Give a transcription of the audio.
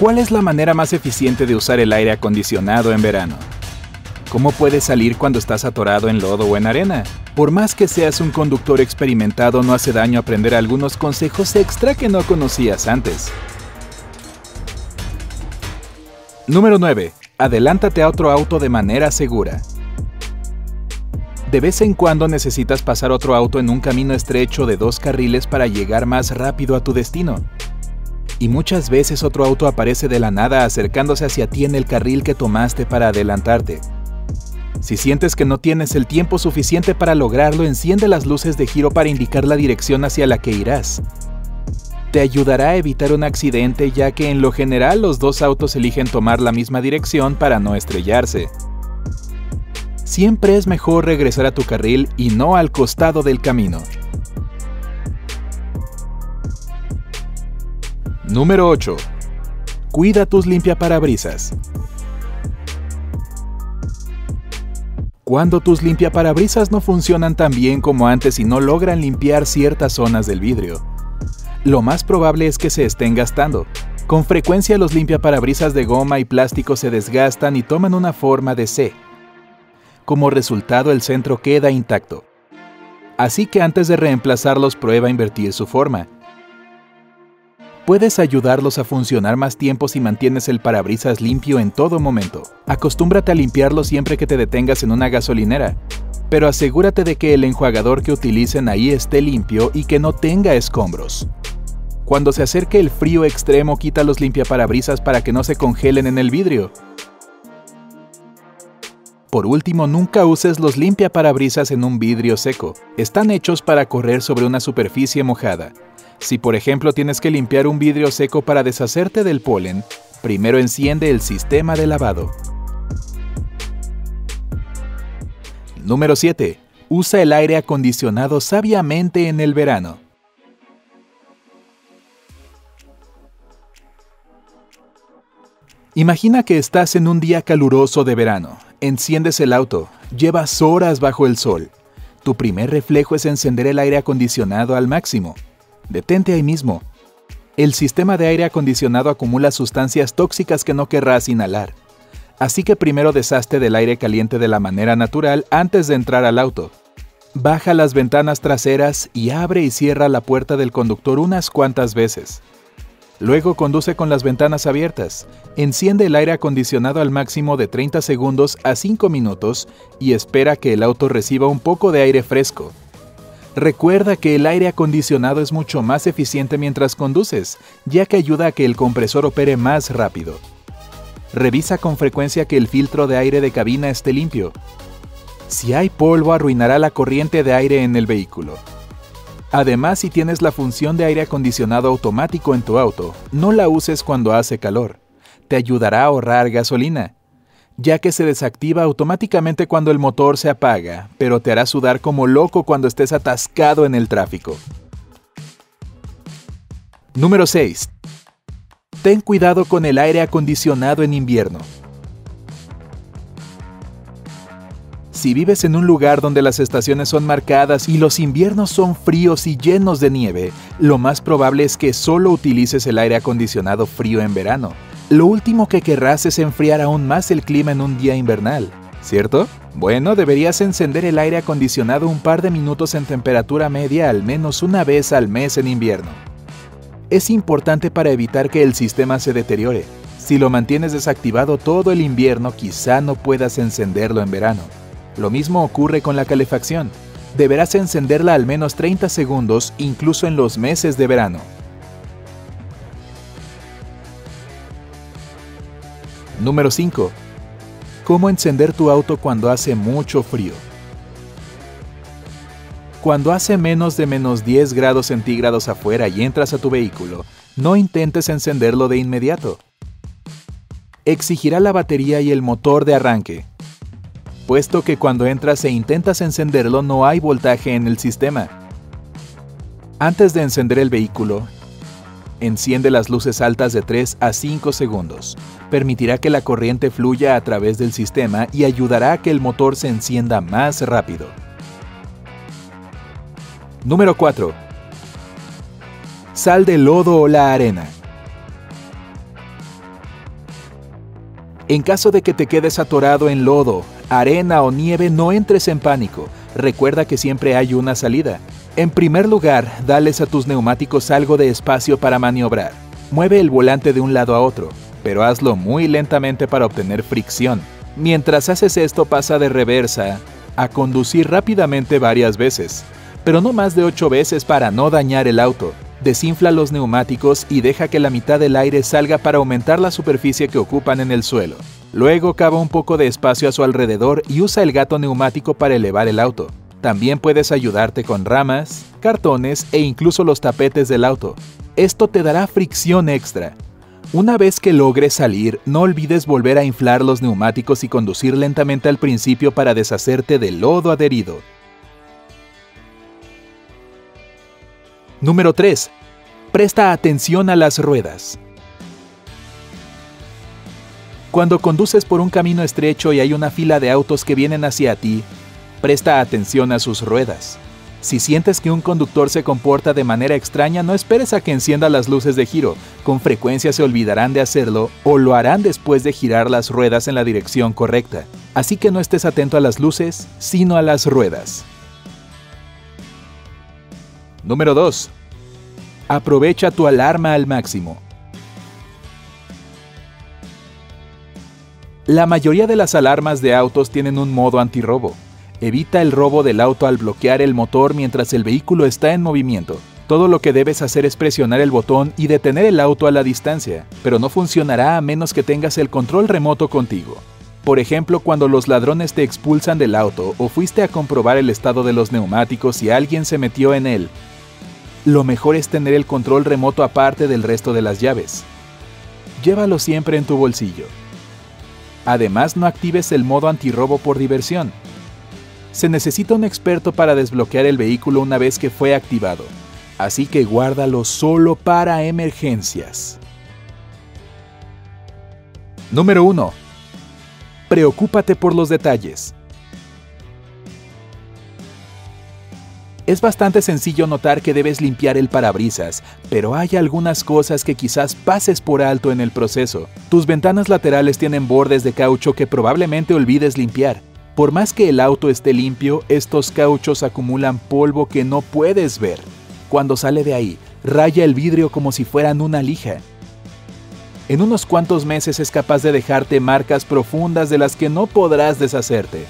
¿Cuál es la manera más eficiente de usar el aire acondicionado en verano? ¿Cómo puedes salir cuando estás atorado en lodo o en arena? Por más que seas un conductor experimentado, no hace daño aprender algunos consejos extra que no conocías antes. Número 9. Adelántate a otro auto de manera segura. De vez en cuando necesitas pasar otro auto en un camino estrecho de dos carriles para llegar más rápido a tu destino y muchas veces otro auto aparece de la nada acercándose hacia ti en el carril que tomaste para adelantarte. Si sientes que no tienes el tiempo suficiente para lograrlo, enciende las luces de giro para indicar la dirección hacia la que irás. Te ayudará a evitar un accidente ya que en lo general los dos autos eligen tomar la misma dirección para no estrellarse. Siempre es mejor regresar a tu carril y no al costado del camino. Número 8. Cuida tus limpiaparabrisas. Cuando tus limpiaparabrisas no funcionan tan bien como antes y no logran limpiar ciertas zonas del vidrio, lo más probable es que se estén gastando. Con frecuencia los limpiaparabrisas de goma y plástico se desgastan y toman una forma de C. Como resultado el centro queda intacto. Así que antes de reemplazarlos prueba invertir su forma Puedes ayudarlos a funcionar más tiempo si mantienes el parabrisas limpio en todo momento. Acostúmbrate a limpiarlo siempre que te detengas en una gasolinera, pero asegúrate de que el enjuagador que utilicen ahí esté limpio y que no tenga escombros. Cuando se acerque el frío extremo, quita los limpiaparabrisas para que no se congelen en el vidrio. Por último, nunca uses los limpiaparabrisas en un vidrio seco. Están hechos para correr sobre una superficie mojada. Si por ejemplo tienes que limpiar un vidrio seco para deshacerte del polen, primero enciende el sistema de lavado. Número 7. Usa el aire acondicionado sabiamente en el verano. Imagina que estás en un día caluroso de verano. Enciendes el auto, llevas horas bajo el sol. Tu primer reflejo es encender el aire acondicionado al máximo. Detente ahí mismo. El sistema de aire acondicionado acumula sustancias tóxicas que no querrás inhalar. Así que primero deshazte del aire caliente de la manera natural antes de entrar al auto. Baja las ventanas traseras y abre y cierra la puerta del conductor unas cuantas veces. Luego conduce con las ventanas abiertas. Enciende el aire acondicionado al máximo de 30 segundos a 5 minutos y espera que el auto reciba un poco de aire fresco. Recuerda que el aire acondicionado es mucho más eficiente mientras conduces, ya que ayuda a que el compresor opere más rápido. Revisa con frecuencia que el filtro de aire de cabina esté limpio. Si hay polvo arruinará la corriente de aire en el vehículo. Además, si tienes la función de aire acondicionado automático en tu auto, no la uses cuando hace calor. Te ayudará a ahorrar gasolina ya que se desactiva automáticamente cuando el motor se apaga, pero te hará sudar como loco cuando estés atascado en el tráfico. Número 6. Ten cuidado con el aire acondicionado en invierno. Si vives en un lugar donde las estaciones son marcadas y los inviernos son fríos y llenos de nieve, lo más probable es que solo utilices el aire acondicionado frío en verano lo último que querrás es enfriar aún más el clima en un día invernal, ¿cierto? Bueno, deberías encender el aire acondicionado un par de minutos en temperatura media al menos una vez al mes en invierno. Es importante para evitar que el sistema se deteriore. Si lo mantienes desactivado todo el invierno, quizá no puedas encenderlo en verano. Lo mismo ocurre con la calefacción. Deberás encenderla al menos 30 segundos incluso en los meses de verano. Número 5. ¿Cómo encender tu auto cuando hace mucho frío? Cuando hace menos de menos 10 grados centígrados afuera y entras a tu vehículo, no intentes encenderlo de inmediato. Exigirá la batería y el motor de arranque, puesto que cuando entras e intentas encenderlo no hay voltaje en el sistema. Antes de encender el vehículo, Enciende las luces altas de 3 a 5 segundos. Permitirá que la corriente fluya a través del sistema y ayudará a que el motor se encienda más rápido. Número 4. Sal del lodo o la arena. En caso de que te quedes atorado en lodo, arena o nieve, no entres en pánico. Recuerda que siempre hay una salida. En primer lugar, dales a tus neumáticos algo de espacio para maniobrar. Mueve el volante de un lado a otro, pero hazlo muy lentamente para obtener fricción. Mientras haces esto pasa de reversa a conducir rápidamente varias veces, pero no más de 8 veces para no dañar el auto. Desinfla los neumáticos y deja que la mitad del aire salga para aumentar la superficie que ocupan en el suelo. Luego cava un poco de espacio a su alrededor y usa el gato neumático para elevar el auto. También puedes ayudarte con ramas, cartones e incluso los tapetes del auto. Esto te dará fricción extra. Una vez que logres salir, no olvides volver a inflar los neumáticos y conducir lentamente al principio para deshacerte del lodo adherido. Número 3. Presta atención a las ruedas. Cuando conduces por un camino estrecho y hay una fila de autos que vienen hacia ti, presta atención a sus ruedas. Si sientes que un conductor se comporta de manera extraña, no esperes a que encienda las luces de giro. Con frecuencia se olvidarán de hacerlo o lo harán después de girar las ruedas en la dirección correcta. Así que no estés atento a las luces, sino a las ruedas. Número 2. Aprovecha tu alarma al máximo. La mayoría de las alarmas de autos tienen un modo antirrobo. Evita el robo del auto al bloquear el motor mientras el vehículo está en movimiento. Todo lo que debes hacer es presionar el botón y detener el auto a la distancia, pero no funcionará a menos que tengas el control remoto contigo. Por ejemplo, cuando los ladrones te expulsan del auto o fuiste a comprobar el estado de los neumáticos y alguien se metió en él, lo mejor es tener el control remoto aparte del resto de las llaves. Llévalo siempre en tu bolsillo. Además, no actives el modo antirrobo por diversión. Se necesita un experto para desbloquear el vehículo una vez que fue activado, así que guárdalo solo para emergencias. Número 1. Preocúpate por los detalles. Es bastante sencillo notar que debes limpiar el parabrisas, pero hay algunas cosas que quizás pases por alto en el proceso. Tus ventanas laterales tienen bordes de caucho que probablemente olvides limpiar. Por más que el auto esté limpio, estos cauchos acumulan polvo que no puedes ver. Cuando sale de ahí, raya el vidrio como si fueran una lija. En unos cuantos meses es capaz de dejarte marcas profundas de las que no podrás deshacerte.